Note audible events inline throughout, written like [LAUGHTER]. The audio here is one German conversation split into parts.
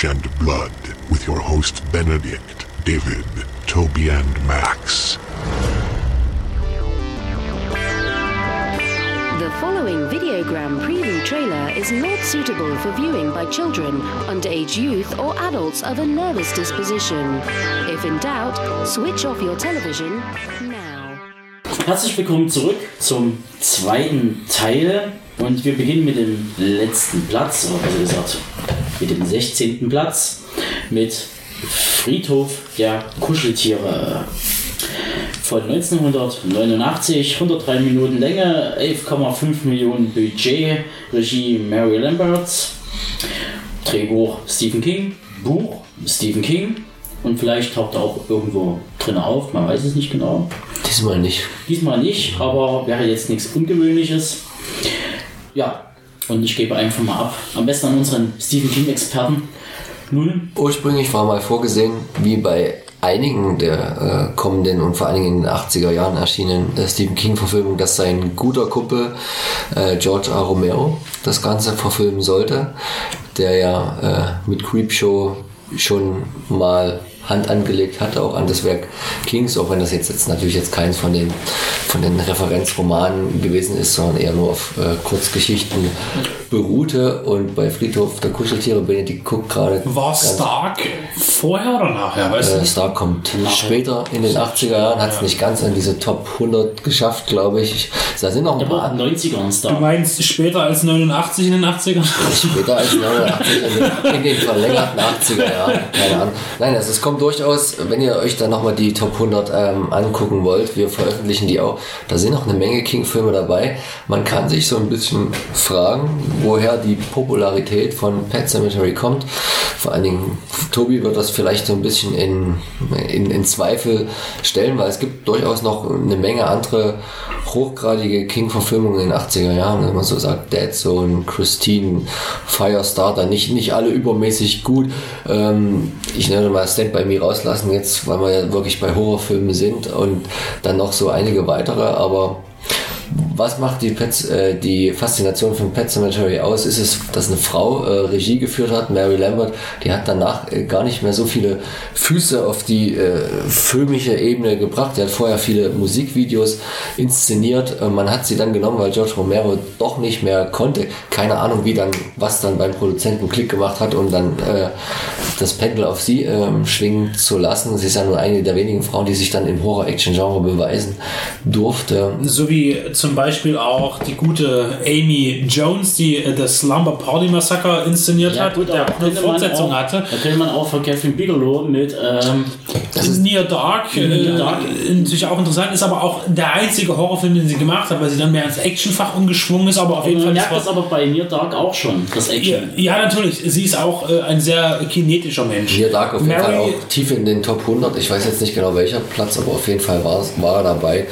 trash, and blood, with your hosts Benedict, David, Toby, and Max. The following Videogram preview trailer is not suitable for viewing by children, underage youth, or adults of a nervous disposition. If in doubt, switch off your television now. Herzlich willkommen zurück zum zweiten Teil und wir beginnen mit dem letzten Platz, oder besser gesagt mit dem 16. Platz mit Friedhof der Kuscheltiere von 1989, 103 Minuten Länge, 11,5 Millionen Budget, Regie Mary Lambert, Drehbuch Stephen King, Buch Stephen King und vielleicht taucht er auch irgendwo drin auf, man weiß es nicht genau. Diesmal nicht. Diesmal nicht, aber wäre jetzt nichts Ungewöhnliches. Ja, und ich gebe einfach mal ab. Am besten an unseren Stephen King-Experten. Nun, Ursprünglich war mal vorgesehen, wie bei einigen der äh, kommenden und vor allen Dingen in den 80er Jahren erschienenen äh, Stephen King-Verfilmungen, dass sein guter Kumpel äh, George A. Romero das Ganze verfilmen sollte, der ja äh, mit Creepshow schon mal Hand angelegt hatte, auch an das Werk Kings, auch wenn das jetzt, jetzt natürlich jetzt keins von den, von den Referenzromanen gewesen ist, sondern eher nur auf äh, Kurzgeschichten beruhte. Und bei Friedhof der Kuscheltiere, Benedikt guckt gerade. War Stark vorher oder nachher? Weißt Äh, du? Star kommt Nachher. später in den 80er Jahren, hat es nicht ganz in diese Top 100 geschafft, glaube ich. Da sind noch ein paar den 90ern Du meinst später als 89 in den 80ern? später als 89 in den, in den verlängerten 80er Jahren. Keine Ahnung. Nein, also es kommt durchaus, wenn ihr euch dann nochmal die Top 100 ähm, angucken wollt, wir veröffentlichen die auch. Da sind noch eine Menge King-Filme dabei. Man kann sich so ein bisschen fragen, woher die Popularität von Pet Cemetery kommt. Vor allen Dingen, Tobi wird das vielleicht so ein bisschen in, in, in Zweifel stellen, weil es gibt durchaus noch eine Menge andere hochgradige King-Verfilmungen in den 80er Jahren, wenn man so sagt, Dead Zone, Christine, Firestarter, nicht, nicht alle übermäßig gut. Ähm, ich nenne mal Stand By Me rauslassen. Jetzt, weil wir ja wirklich bei Horrorfilmen sind und dann noch so einige weitere, aber was macht die, Pets, äh, die Faszination von Pet Cemetery aus? Ist es, dass eine Frau äh, Regie geführt hat, Mary Lambert, die hat danach äh, gar nicht mehr so viele Füße auf die äh, filmische Ebene gebracht. Die hat vorher viele Musikvideos inszeniert. Äh, man hat sie dann genommen, weil George Romero doch nicht mehr konnte. Keine Ahnung, wie dann, was dann beim Produzenten Klick gemacht hat, um dann äh, das Pendel auf sie ähm, schwingen zu lassen. Sie ist ja nur eine der wenigen Frauen, die sich dann im Horror-Action-Genre beweisen durfte. So wie zum Beispiel auch die gute Amy Jones, die äh, das Slumber Party Massacre inszeniert hat, der da auch eine Fortsetzung auch, hatte. Da könnte man auch von Kevin Bigelow mit ähm, Near Dark, äh, Near Dark. natürlich auch interessant, ist aber auch der einzige Horrorfilm, den sie gemacht hat, weil sie dann mehr ins Actionfach umgeschwungen ist, aber auf jeden man Fall merkt das das aber bei Near Dark auch schon, das ja, Action. ja, natürlich. Sie ist auch äh, ein sehr kinetischer Mensch. Hier Dark auf jeden Mary- Fall auch tief in den Top 100. Ich weiß jetzt nicht genau welcher Platz, aber auf jeden Fall war, war er dabei.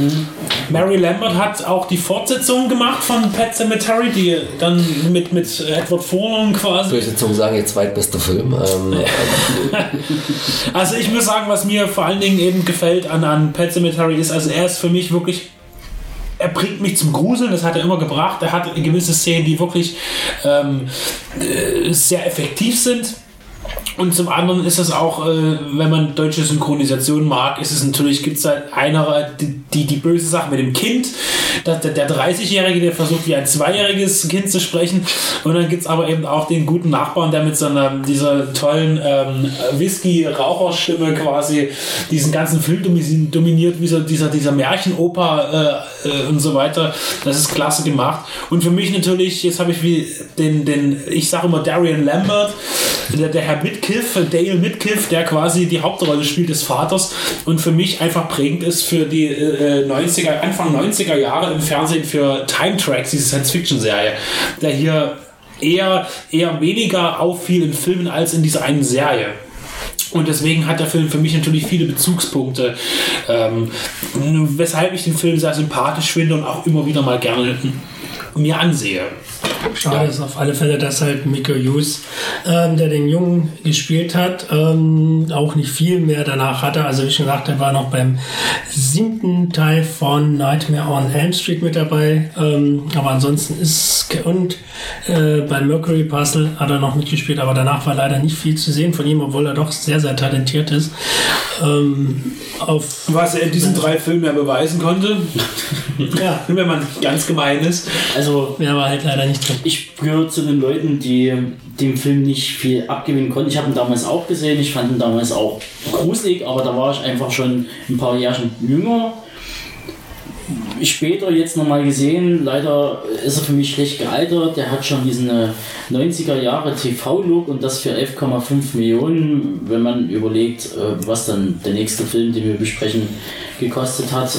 Mary Lambert hat auch die Fortsetzung gemacht von Pet Cemetery, die dann mit, mit Edward Furlong quasi. Zungen sagen, ihr zweitbester Film. Ähm, [LAUGHS] Also ich muss sagen, was mir vor allen Dingen eben gefällt an, an Pet Cemetery ist, also er ist für mich wirklich er bringt mich zum Gruseln, das hat er immer gebracht. Er hat gewisse Szenen, die wirklich ähm, äh, sehr effektiv sind. Und zum anderen ist es auch, äh, wenn man deutsche Synchronisation mag, ist es natürlich, gibt es halt einer, die, die, die böse Sache mit dem Kind, der, der, der 30-Jährige, der versucht wie ein zweijähriges Kind zu sprechen. Und dann gibt es aber eben auch den guten Nachbarn, der mit so einer, dieser tollen ähm, Whisky-Raucherstimme quasi diesen ganzen Film domi- dominiert, wie so dieser, dieser Märchenoper äh, äh, und so weiter. Das ist klasse gemacht. Und für mich natürlich, jetzt habe ich wie den, den ich sage immer Darian Lambert, der, der Herr Midkiff, Dale Midkiff, der quasi die Hauptrolle spielt des Vaters und für mich einfach prägend ist für die äh, 90er, Anfang 90er Jahre im Fernsehen für Time Tracks, diese Science-Fiction-Serie, der hier eher, eher weniger auffiel in Filmen als in dieser einen Serie. Und deswegen hat der Film für mich natürlich viele Bezugspunkte, ähm, weshalb ich den Film sehr sympathisch finde und auch immer wieder mal gerne mir ansehe. Schade ist auf alle Fälle, dass halt Miko Hughes, ähm, der den Jungen gespielt hat, ähm, auch nicht viel mehr danach hatte. Also wie schon gesagt, er war noch beim siebten Teil von Nightmare on Elm Street mit dabei. Ähm, aber ansonsten ist und äh, bei Mercury Puzzle hat er noch mitgespielt, aber danach war leider nicht viel zu sehen von ihm, obwohl er doch sehr, sehr talentiert ist. Ähm, auf Was er in diesen drei Filmen ja beweisen konnte, ja, [LAUGHS] wenn man ganz gemein ist. Also mehr war halt leider nicht drin. Ich gehöre zu den Leuten, die dem Film nicht viel abgewinnen konnten. Ich habe ihn damals auch gesehen. Ich fand ihn damals auch gruselig, aber da war ich einfach schon ein paar Jahre jünger. Später jetzt nochmal gesehen, leider ist er für mich schlecht gealtert. Der hat schon diesen äh, 90er Jahre TV-Look und das für 11,5 Millionen, wenn man überlegt, äh, was dann der nächste Film, den wir besprechen, gekostet hat.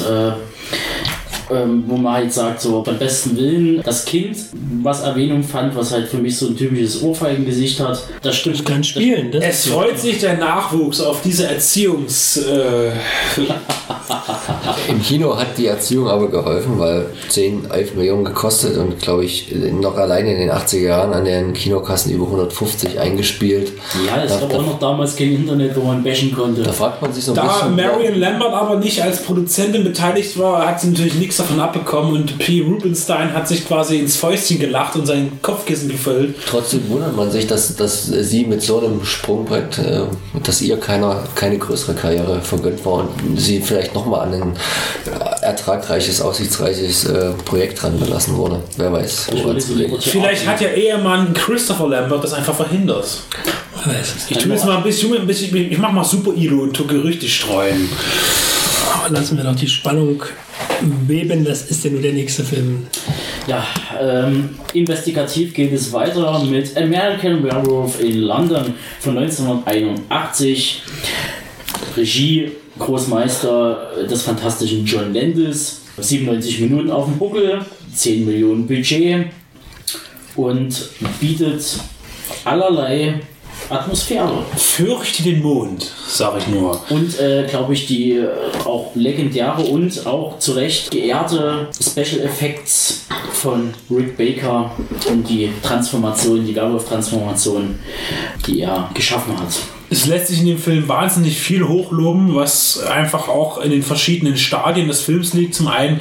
Äh, ähm, wo man halt sagt, so beim besten Willen, das Kind, was Erwähnung fand, was halt für mich so ein typisches Ohrfeigengesicht hat, das stimmt. Kann spielen. Das Es freut sich der Nachwuchs auf diese Erziehungs... Äh, [LAUGHS] Im Kino hat die Erziehung aber geholfen, weil 10, 11 Millionen gekostet und glaube ich noch alleine in den 80er Jahren an den Kinokassen über 150 eingespielt. Ja, es Da- gab da- auch noch damals kein Internet, wo man bashen konnte. Da fragt man sich so ein da bisschen. Marion Lambert aber nicht als Produzentin beteiligt war, hat sie natürlich nichts davon abbekommen und P. Rubenstein hat sich quasi ins Fäustchen gelacht und sein Kopfkissen gefüllt. Trotzdem wundert man sich, dass, dass sie mit so einem Sprungbrett, äh, dass ihr keiner, keine größere Karriere vergönnt war und sie vielleicht nochmal an ein äh, ertragreiches, aussichtsreiches äh, Projekt dran belassen wurde. Wer weiß, Vielleicht hat ja Ehemann Christopher Lambert das einfach verhindert. Ich tue jetzt mal ein bisschen, ein bisschen ich mach mal Super Ilo und tu Gerüchte streuen. Lassen wir doch die Spannung beben. Das ist ja nur der nächste Film. Ja, ähm, investigativ geht es weiter mit American Werewolf in London von 1981. Regie, Großmeister des fantastischen John Landis. 97 Minuten auf dem Buckel, 10 Millionen Budget und bietet allerlei Atmosphäre. Fürchte den Mond, sag ich nur. Und, äh, glaube ich, die äh, auch legendäre und auch zu Recht geehrte Special Effects von Rick Baker und die Transformation, die Werwolf-Transformation, die er geschaffen hat. Es lässt sich in dem Film wahnsinnig viel hochloben, was einfach auch in den verschiedenen Stadien des Films liegt. Zum einen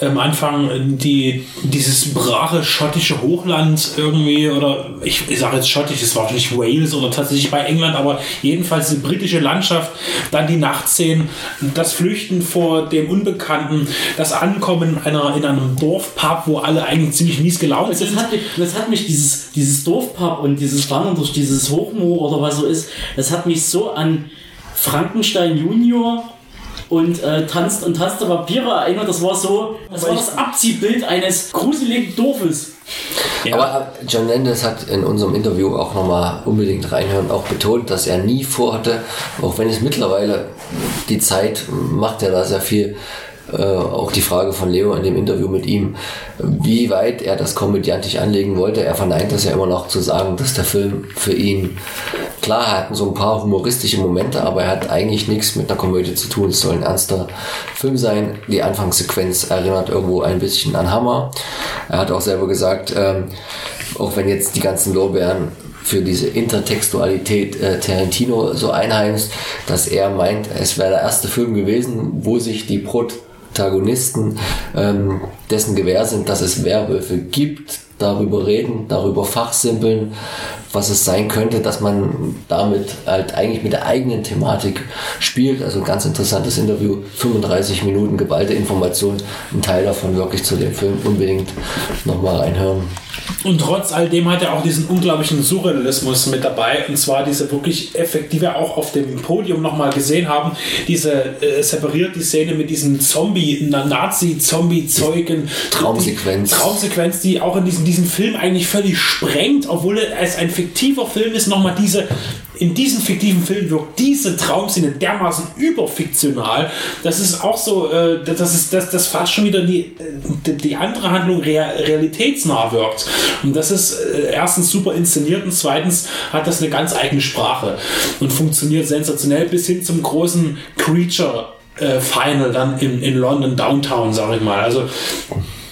am Anfang die, dieses brache schottische Hochland irgendwie, oder ich, ich sage jetzt schottisch, es war wahrscheinlich Wales oder tatsächlich bei England, aber jedenfalls die britische Landschaft, dann die Nachtszenen, das Flüchten vor dem Unbekannten, das Ankommen einer, in einem Dorfpub, wo alle eigentlich ziemlich mies gelaunt Das sind. hat, mich, das hat mich, dieses, dieses Dorfpub und dieses Wandern durch dieses Hochmoor oder was so ist, das hat mich so an Frankenstein Junior und äh, tanzt und tanzte Vampire erinnert. Das war so, das war das Abziehbild eines gruseligen Dorfes. Aber äh, John Landis hat in unserem Interview auch nochmal unbedingt reinhören, auch betont, dass er nie vorhatte, auch wenn es mittlerweile die Zeit macht er da sehr viel, äh, auch die Frage von Leo in dem Interview mit ihm, wie weit er das komödiantisch anlegen wollte. Er verneint das ja immer noch zu sagen, dass der Film für ihn, klar, er hat so ein paar humoristische Momente, aber er hat eigentlich nichts mit einer Komödie zu tun. Es soll ein ernster Film sein. Die Anfangssequenz erinnert irgendwo ein bisschen an Hammer. Er hat auch selber gesagt, ähm, auch wenn jetzt die ganzen Lorbeeren für diese Intertextualität äh, Tarantino so einheimst, dass er meint, es wäre der erste Film gewesen, wo sich die Protagonisten ähm, dessen gewähr sind, dass es Werwölfe gibt, darüber reden, darüber fachsimpeln, was es sein könnte, dass man damit halt eigentlich mit der eigenen Thematik spielt. Also ein ganz interessantes Interview, 35 Minuten geballte Information, ein Teil davon wirklich zu dem Film unbedingt nochmal reinhören. Und trotz all dem hat er auch diesen unglaublichen Surrealismus mit dabei. Und zwar diese wirklich effekt, die wir auch auf dem Podium nochmal gesehen haben. Diese äh, separiert die Szene mit diesem Zombie, Nazi-Zombie-Zeugen. Traumsequenz. Die Traumsequenz, die auch in diesem, diesem Film eigentlich völlig sprengt, obwohl es ein fiktiver Film ist, nochmal diese. In diesem fiktiven Film wirkt diese Traumszene dermaßen überfiktional. Das ist auch so, äh, das ist das, das fast schon wieder die, die, die andere Handlung rea realitätsnah wirkt. Und das ist äh, erstens super inszeniert und zweitens hat das eine ganz eigene Sprache und funktioniert sensationell bis hin zum großen Creature äh, Final dann in, in London Downtown, sag ich mal. Also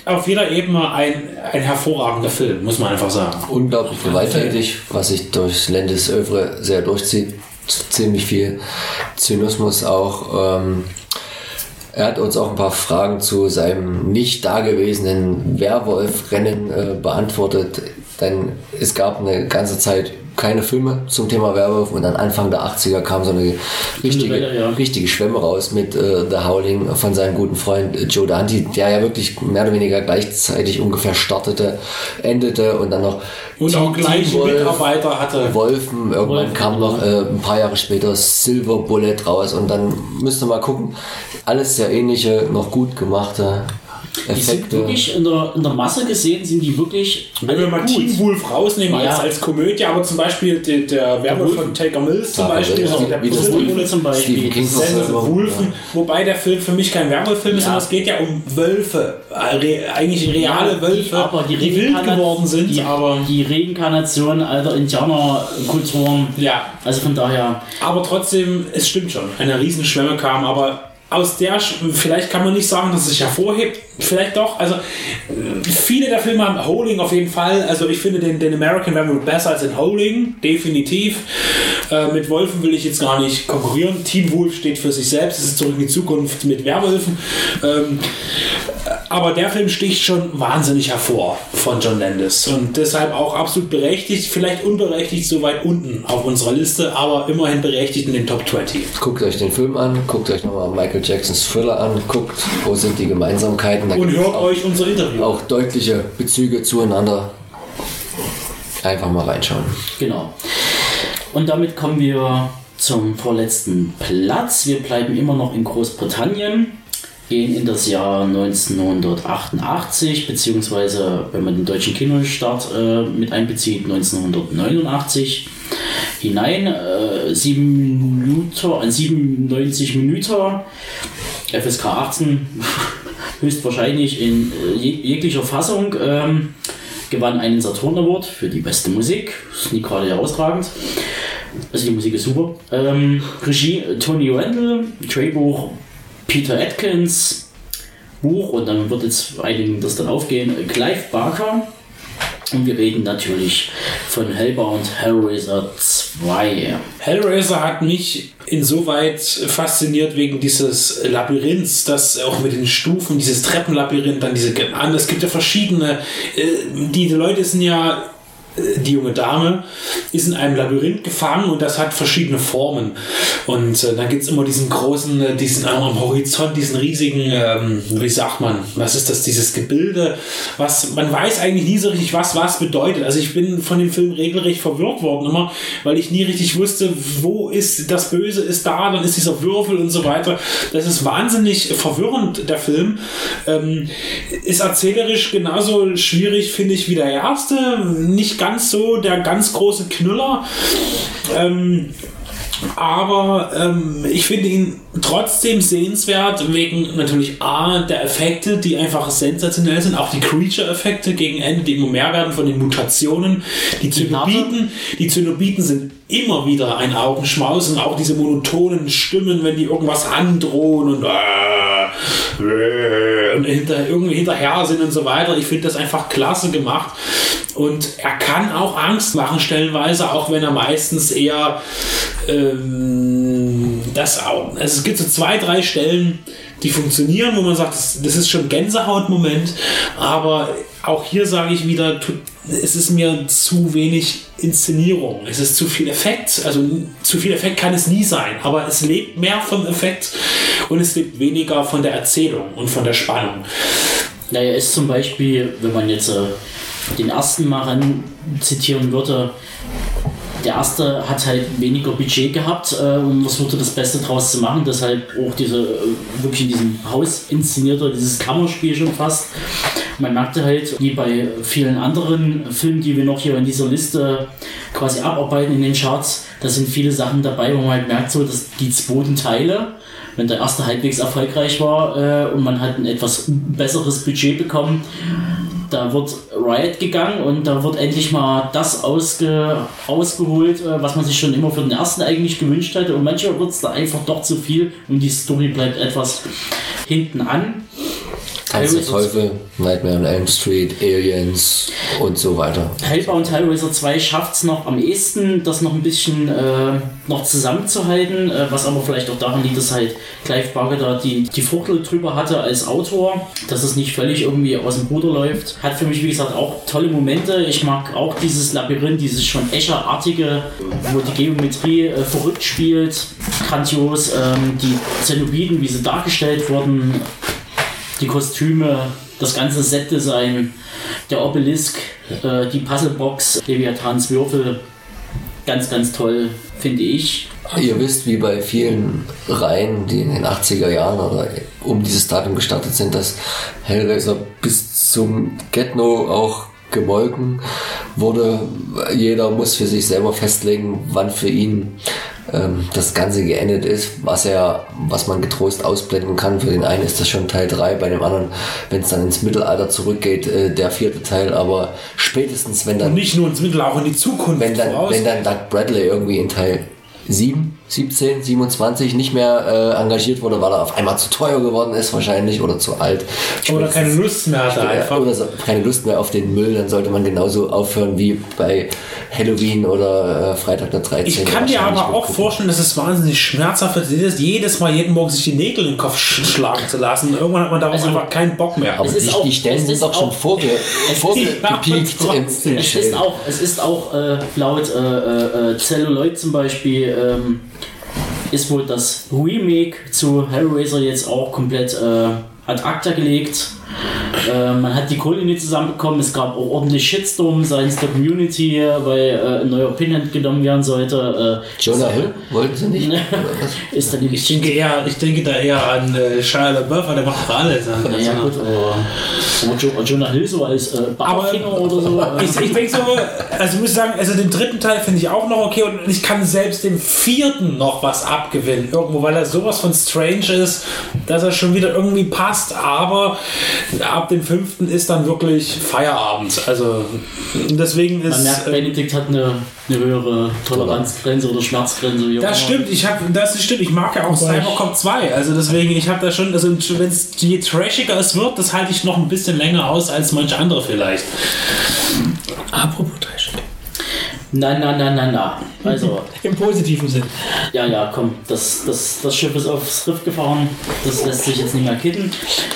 auf jeder Ebene ein, ein hervorragender Film, muss man einfach sagen. Unglaublich gewalttätig, was sich durch Landis Övre sehr durchzieht. Ziemlich viel Zynismus auch. Ähm, er hat uns auch ein paar Fragen zu seinem nicht dagewesenen Werwolf-Rennen äh, beantwortet. Denn es gab eine ganze Zeit keine Filme zum Thema Werwolf und dann Anfang der 80er kam so eine richtige, Welle, ja. richtige Schwemme raus mit äh, The Howling von seinem guten Freund äh, Joe Dante, der ja wirklich mehr oder weniger gleichzeitig ungefähr startete, endete und dann noch Und auch gleich Mitarbeiter hatte. Wolfen. Irgendwann Wolfen, kam noch äh, ein paar Jahre später Silver Bullet raus und dann müsst ihr mal gucken. Alles sehr ähnliche, noch gut gemachte Die sind Effekte. wirklich in der, in der Masse gesehen, sind die wirklich Wenn wir mal gut. Teen Wolf rausnehmen Ja. als, als Komödie, aber zum Beispiel der, der Werwolf von Taker Mills zum Beispiel, also der wie das Wolf- zum Beispiel. Wobei der Film für mich kein Werwolf-Film ist, sondern es geht ja um Wölfe, äh, re, eigentlich reale Ja, Wölfe, die, aber die, die wild geworden sind, die, aber die Reinkarnation alter Indianerkulturen. ja, Also von daher, aber trotzdem, es stimmt schon, eine Riesenschwemme kam, aber aus der, vielleicht kann man nicht sagen, dass es sich hervorhebt, vielleicht doch, also viele der Filme haben Howling auf jeden Fall, also ich finde den, den American Werewolf besser als den Howling, definitiv. Äh, mit Wolfen will ich jetzt gar nicht konkurrieren. Teen Wolf steht für sich selbst, es ist zurück in die Zukunft mit Werwölfen. Ähm, aber der Film sticht schon wahnsinnig hervor von John Landis und deshalb auch absolut berechtigt, vielleicht unberechtigt so weit unten auf unserer Liste, aber immerhin berechtigt in den Top 20. Guckt euch den Film an, guckt euch nochmal Michael Jacksons Thriller an, guckt, wo sind die Gemeinsamkeiten. Da Und hört auch, euch unser Interview. auch deutliche Bezüge zueinander. Einfach mal reinschauen. genau. Und damit kommen wir zum vorletzten Platz. Wir bleiben immer noch in Großbritannien, gehen in das Jahr 1988, beziehungsweise wenn man den deutschen Kinostart äh, mit einbezieht, 1989 hinein. Äh, sieben Minuten, ein 97 Minuten, FSK 18, höchstwahrscheinlich in äh, jeg jeglicher Fassung. Ähm, gewann einen Saturn Award für die beste Musik. Ist nie gerade herausragend. Also die Musik ist super. Ähm, Regie äh, Tony Randall, Drehbuch Peter Atkins, Buch und dann wird jetzt einigen das dann aufgehen. Clive Barker. Und wir reden natürlich von Hellbound Hellraiser 2. Hellraiser hat mich insoweit fasziniert wegen dieses Labyrinths, das auch mit den Stufen, dieses Treppenlabyrinth, dann diese, an- es gibt ja verschiedene, äh, die Leute sind ja, die junge Dame ist in einem Labyrinth gefangen und das hat verschiedene Formen. Und äh, dann gibt es immer diesen großen, äh, diesen am Horizont, diesen riesigen, ähm, wie sagt man, was ist das, dieses Gebilde, was man weiß eigentlich nie so richtig, was was bedeutet. Also ich bin von dem Film regelrecht verwirrt worden immer, weil ich nie richtig wusste, wo ist das Böse, ist da, dann ist dieser Würfel und so weiter. Das ist wahnsinnig verwirrend, der Film. Ähm, ist erzählerisch genauso schwierig, finde ich, wie der erste. Nicht ganz so der ganz große Knüller. Ähm, aber ähm, ich finde ihn trotzdem sehenswert, wegen natürlich A, der Effekte, die einfach sensationell sind, auch die Creature-Effekte gegen Ende, die immer mehr werden von den Mutationen. Die Zenobiten, die Zenobiten sind immer wieder ein Augenschmaus und auch diese monotonen Stimmen, wenn die irgendwas androhen und, äh, äh, und hinter, irgendwie hinterher sind und so weiter. Ich finde das einfach klasse gemacht. Und er kann auch Angst machen, stellenweise, auch wenn er meistens eher ähm, das auch. Also es gibt so zwei, drei Stellen, die funktionieren, wo man sagt, das, das ist schon Gänsehautmoment, aber auch hier sage ich wieder, es ist mir zu wenig Inszenierung. Es ist zu viel Effekt. Also zu viel Effekt kann es nie sein, aber es lebt mehr vom Effekt und es lebt weniger von der Erzählung und von der Spannung. Naja, ist zum Beispiel, wenn man jetzt äh, den ersten mal ran zitieren würde, der erste hat halt weniger Budget gehabt äh, und versuchte das Beste draus zu machen, deshalb auch diese äh, wirklich in diesem Haus inszenierte, dieses Kammerspiel schon fast. Man merkte halt, wie bei vielen anderen Filmen, die wir noch hier in dieser Liste quasi abarbeiten in den Charts, da sind viele Sachen dabei, wo man halt merkt, so, dass die zweiten Teile, wenn der erste halbwegs erfolgreich war äh, und man hat ein etwas besseres Budget bekommen, da wird Riot gegangen und da wird endlich mal das ausge, ausgeholt, äh, was man sich schon immer für den ersten eigentlich gewünscht hatte. Und manchmal wird es da einfach doch zu viel und die Story bleibt etwas hinten an. Tanz der Teufel, Nightmare on Elm Street, Aliens und so weiter. Hellbound Hellraiser 2 schafft es noch am ehesten, das noch ein bisschen äh, noch zusammenzuhalten, äh, was aber vielleicht auch daran liegt, dass halt Clive Barker da die, die Fuchtel drüber hatte als Autor, dass es nicht völlig irgendwie aus dem Ruder läuft. Hat für mich, wie gesagt, auch tolle Momente. Ich mag auch dieses Labyrinth, dieses schon Escher-artige, wo die Geometrie äh, verrückt spielt. Grandios. Ähm, die Zenobiten, wie sie dargestellt wurden, die Kostüme, das ganze Setdesign, der Obelisk, äh, die Puzzlebox, Leviathans Würfel, ganz, ganz toll, finde ich. Ihr wisst, wie bei vielen Reihen, die in den 80er Jahren oder um dieses Datum gestartet sind, dass Hellraiser bis zum Get-No auch gemolken wurde. Jeder muss für sich selber festlegen, wann für ihn ähm, das Ganze geendet ist, was er, was man getrost ausblenden kann. Für den einen ist das schon Teil 3, bei dem anderen, wenn es dann ins Mittelalter zurückgeht, äh, der vierte Teil, aber spätestens wenn dann Und nicht nur ins Mittel, auch in die Zukunft wenn dann, voraus. wenn dann Doug Bradley irgendwie in Teil 7, 17, 27 nicht mehr äh, engagiert wurde, weil er auf einmal zu teuer geworden ist wahrscheinlich oder zu alt. Oder keine Lust mehr hatte einfach. Oder so, keine Lust mehr auf den Müll, dann sollte man genauso aufhören wie bei Halloween oder äh, Freitag der 13. Ich kann mir wahrscheinlich aber auch mitgucken. vorstellen, dass es wahnsinnig schmerzhaft ist, jedes, Mal jeden Morgen sich die Nägel in den Kopf sch schlagen zu lassen. Irgendwann hat man darauf Also, einfach keinen Bock mehr. Aber Es ist die, auch- die Stellen es sind doch schon vorge, [LAUGHS] vorgepiekt Ja, im, Es ist auch, es ist auch äh, laut äh, äh, Celluloid zum Beispiel, ähm, ist wohl das Remake zu Hellraiser jetzt auch komplett äh, ad acta gelegt. Äh, man hat die Kohle nicht zusammenbekommen, es gab auch ordentlich Shitstorm seitens der Community, weil äh, ein neuer Pinhead genommen werden sollte. Äh, Jonah Hill? Wollten sie nicht? [LAUGHS] Ist dann Ich denke, eher, ich denke da eher an äh, Shia LaBeouf, der macht doch alles. Also, ja, gut, aber, aber Jo- Jonah Hill so als äh, Aber Bauerfinger oder so. äh, ich, ich denke so, also muss ich sagen, also den dritten Teil finde ich auch noch okay und ich kann selbst dem vierten noch was abgewinnen. Irgendwo, weil er sowas von strange ist, dass er schon wieder irgendwie passt, aber ab dem fünften ist dann wirklich Feierabend. Also deswegen Man ist. merkt, äh, Benedikt hat eine, eine höhere Toleranzgrenze oder Schmerzgrenze. Wie Das stimmt, ich hab, das stimmt, ich mag ja auch Cybercop 2, also deswegen, ich habe da schon, also wenn es je trashiger es wird, das halte ich noch ein bisschen länger aus als manche andere vielleicht. Apropos. Nein, nein, nein, nein, nein. Also, [LAUGHS] Im positiven Sinn. ja, ja, komm, das, das, das Schiff ist aufs Riff gefahren. Das lässt sich jetzt nicht mehr kitten.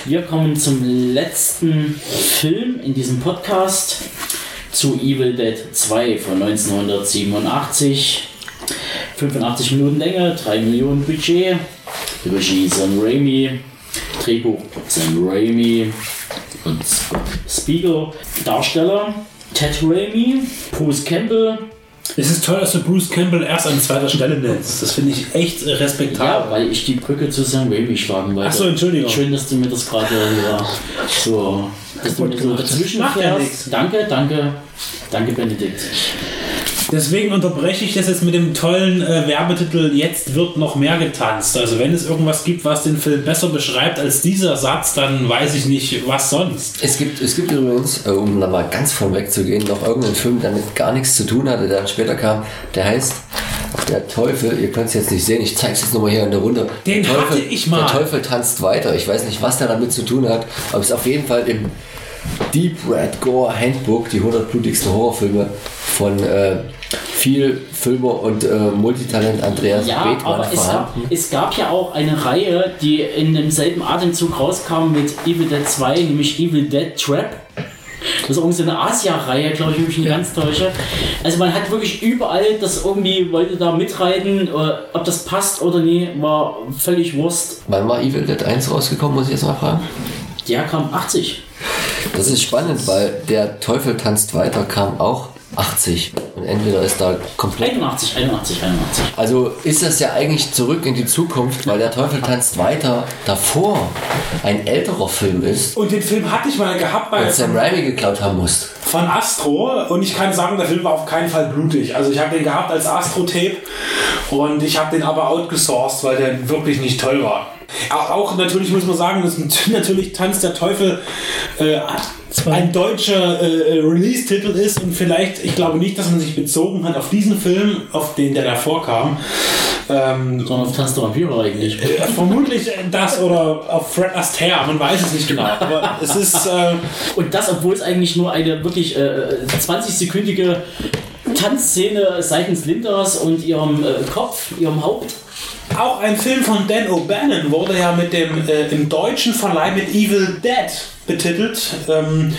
Wir kommen zum letzten Film in diesem Podcast zu Evil Dead 2 von 1987. 85 Minuten Länge, 3 Millionen Budget. Regie Sam Raimi. Drehbuch Sam Raimi und Spiegel. Darsteller Ted Raimi, Bruce Campbell, Es ist toll, dass du Bruce Campbell erst an zweiter Stelle nennst. Das finde ich echt Ja, respektabel. weil ich die Brücke zu Sam Raimi schlagen wollte. Ach so, Entschuldigung. Schön, dass du mir das gerade ja, so, dass du mir so dazwischen ja fährst. Danke, danke, danke Benedikt. Deswegen unterbreche ich das jetzt mit dem tollen äh, Werbetitel Jetzt wird noch mehr getanzt. Also wenn es irgendwas gibt, was den Film besser beschreibt als dieser Satz, dann weiß ich nicht, was sonst. Es gibt, es gibt übrigens, äh, um da mal ganz von wegzugehen, noch irgendeinen Film, der damit gar nichts zu tun hatte, der dann später kam. Der heißt Der Teufel, ihr könnt es jetzt nicht sehen, ich zeige es jetzt nochmal hier in der Runde. Den der Teufel, hatte ich mal. Der Teufel tanzt weiter. Ich weiß nicht, was der damit zu tun hat, aber es ist auf jeden Fall im Deep Red Gore Handbook, die 100 blutigsten Horrorfilme von äh, viel Filmer und äh, Multitalent Andreas Ja, Bethmann aber es gab, es gab ja auch eine Reihe, die in demselben Atemzug rauskam mit Evil Dead 2, nämlich Evil Dead Trap. Das ist irgendwie so eine Asia-Reihe, glaube ich, wenn ich mich nicht ganz täusche. Also man hat wirklich überall das irgendwie, wollte da mitreiten, äh, ob das passt oder nie, war völlig Wurst. Wann war Evil Dead 1 rausgekommen, muss ich jetzt mal fragen? Der kam 80. Das ist spannend, weil der Teufel tanzt weiter kam auch 80. Und entweder ist da komplett. 81, 81, 81. Also ist das ja eigentlich zurück in die Zukunft, weil der Teufel tanzt weiter davor ein älterer Film ist Und den Film hatte ich mal gehabt bei und Sam Raimi geklaut haben muss. von Astro und ich kann sagen, der Film war auf keinen Fall blutig. Also ich habe den gehabt als Astro-Tape und ich habe den aber outgesourced, weil der wirklich nicht toll war. Auch, natürlich muss man sagen, dass [LAUGHS] natürlich Tanz der Teufel äh, ein deutscher äh, Release-Titel ist und vielleicht, ich glaube nicht, dass man sich bezogen hat auf diesen Film, auf den der davor kam. Ähm, Sondern auf Tanz der Vampire eigentlich. äh, vermutlich das oder auf Fred Astaire, man weiß es nicht genau. Aber es ist. Äh, Und das, obwohl es eigentlich nur eine wirklich äh, 20-sekündige Tanzszene seitens Linders und ihrem äh, Kopf, ihrem Haupt. Auch ein Film von Dan O'Bannon wurde ja mit dem äh, im deutschen Verleih mit Evil Dead betitelt. Ähm,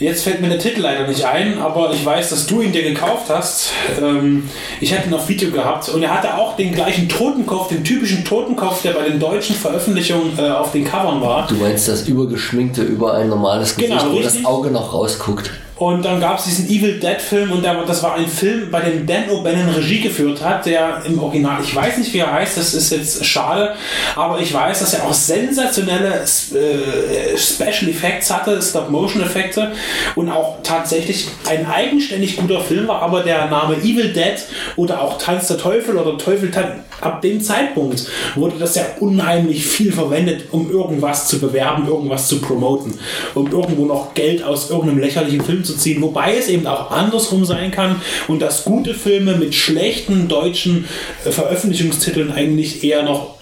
jetzt fällt mir der Titel leider nicht ein, aber ich weiß, dass du ihn dir gekauft hast. Ähm, ich hatte ihn auf Video gehabt und er hatte auch den gleichen Totenkopf, den typischen Totenkopf, der bei den deutschen Veröffentlichungen äh, auf den Covern war. Du meinst das übergeschminkte über ein normales Gesicht, Genau, wo das Auge noch rausguckt. Und dann gab es diesen Evil Dead Film und der, das war ein Film, bei dem Dan O'Bannon Regie geführt hat, der im Original, ich weiß nicht wie er heißt, das ist jetzt schade, aber ich weiß, dass er auch sensationelle äh, Special Effects hatte, Stop-Motion-Effekte und auch tatsächlich ein eigenständig guter Film war, aber der Name Evil Dead oder auch Tanz der Teufel oder Teufel Tan- ab dem Zeitpunkt wurde das ja unheimlich viel verwendet, um irgendwas zu bewerben, irgendwas zu promoten, um irgendwo noch Geld aus irgendeinem lächerlichen Film zu ziehen, wobei es eben auch andersrum sein kann und dass gute Filme mit schlechten deutschen äh, Veröffentlichungstiteln eigentlich eher noch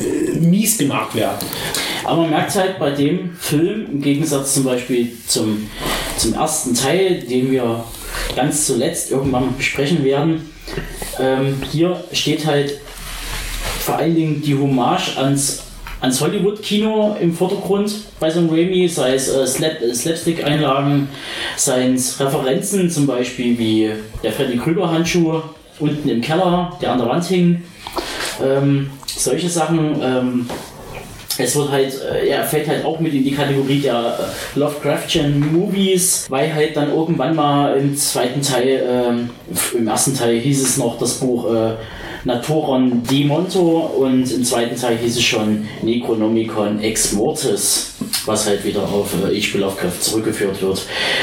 äh, mies gemacht werden. Aber man merkt halt bei dem Film, im Gegensatz zum Beispiel zum, zum ersten Teil, den wir ganz zuletzt irgendwann besprechen werden, ähm, hier steht halt vor allen Dingen die Hommage ans, ans Hollywood-Kino im Vordergrund bei so einem Raimi, sei es äh, Slap, äh, Slapstick-Einlagen, seien es Referenzen, zum Beispiel wie der Freddy Krüger-Handschuh unten im Keller, der an der Wand hing. Ähm, solche Sachen. Ähm, es wird halt, äh, er fällt halt auch mit in die Kategorie der äh, Lovecraftian Movies, weil halt dann irgendwann mal im zweiten Teil, ähm, im ersten Teil hieß es noch das Buch äh, Naturon de Monto und im zweiten Teil hieß es schon Necronomicon Ex Mortis, was halt wieder auf äh, H.P. Lovecraft zurückgeführt wird.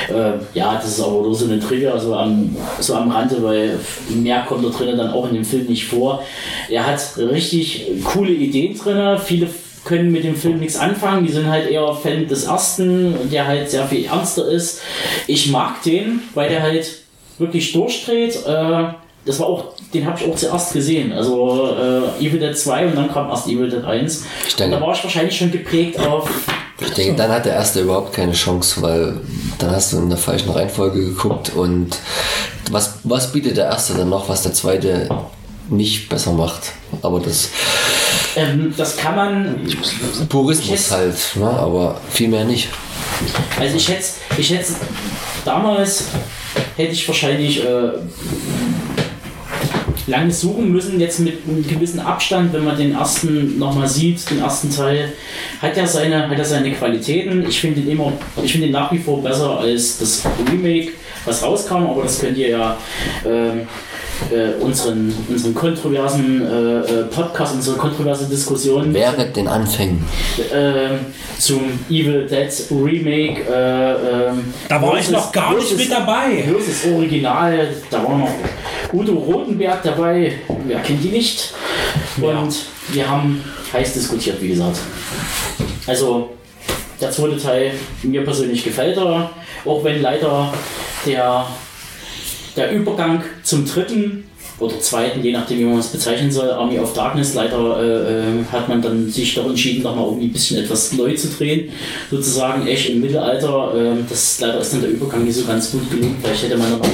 Äh, ja, das ist aber nur so eine Trivia, so am, so am Rande, weil mehr kommt da drinnen dann auch in dem Film nicht vor. Er hat richtig coole Ideen drin, viele können mit dem Film nichts anfangen. Die sind halt eher Fan des ersten, der halt sehr viel ernster ist. Ich mag den, weil der halt wirklich durchdreht. Äh, das war auch, den habe ich auch zuerst gesehen. Also äh, Evil Dead 2 und dann kam erst Evil Dead 1. Ich denke- und da war ich wahrscheinlich schon geprägt auf. Ich denke, dann hat der erste überhaupt keine Chance, weil dann hast du in der falschen Reihenfolge geguckt und was, was bietet der erste dann noch, was der zweite nicht besser macht? Aber das Ähm, das kann man. Purismus halt, ne? aber viel mehr nicht. Also ich hätte, ich hätte damals hätte ich wahrscheinlich äh, lange suchen müssen, jetzt mit einem gewissen Abstand, wenn man den ersten nochmal sieht, den ersten Teil, hat er seine, hat er seine Qualitäten. Ich finde ihn immer, ich finde ihn nach wie vor besser als das Remake, was rauskam, aber das könnt ihr ja ähm, äh, unseren, unseren kontroversen äh, äh, Podcast, unsere kontroverse Diskussion Während den Anfängen. ähm, zum Evil Dead Remake. Äh, ähm, Da war ich noch gar nicht mit dabei. Versus Original, da war noch Udo Rotenberg dabei, wer kennt die nicht? Und wir haben heiß diskutiert, wie gesagt. Also, der zweite Teil, mir persönlich gefällt er, auch wenn leider der, der Übergang zum dritten oder zweiten, je nachdem wie man es bezeichnen soll, Army of Darkness, leider äh, äh, hat man dann sich doch entschieden, nochmal irgendwie ein bisschen etwas neu zu drehen, sozusagen echt im Mittelalter. ähm, das leider ist dann der Übergang nicht so ganz gut gelungen. Vielleicht hätte man nochmal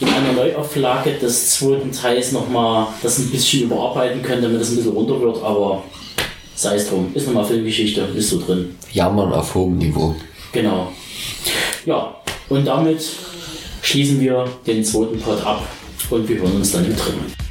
in einer Neuauflage des zweiten Teils nochmal das ein bisschen überarbeiten können, damit es ein bisschen runter wird, aber sei es drum, ist nochmal Filmgeschichte, ist so drin. Jammern auf hohem Niveau. Genau. Ja, und damit schließen wir den zweiten Pod ab und wir hören uns dann im dritten.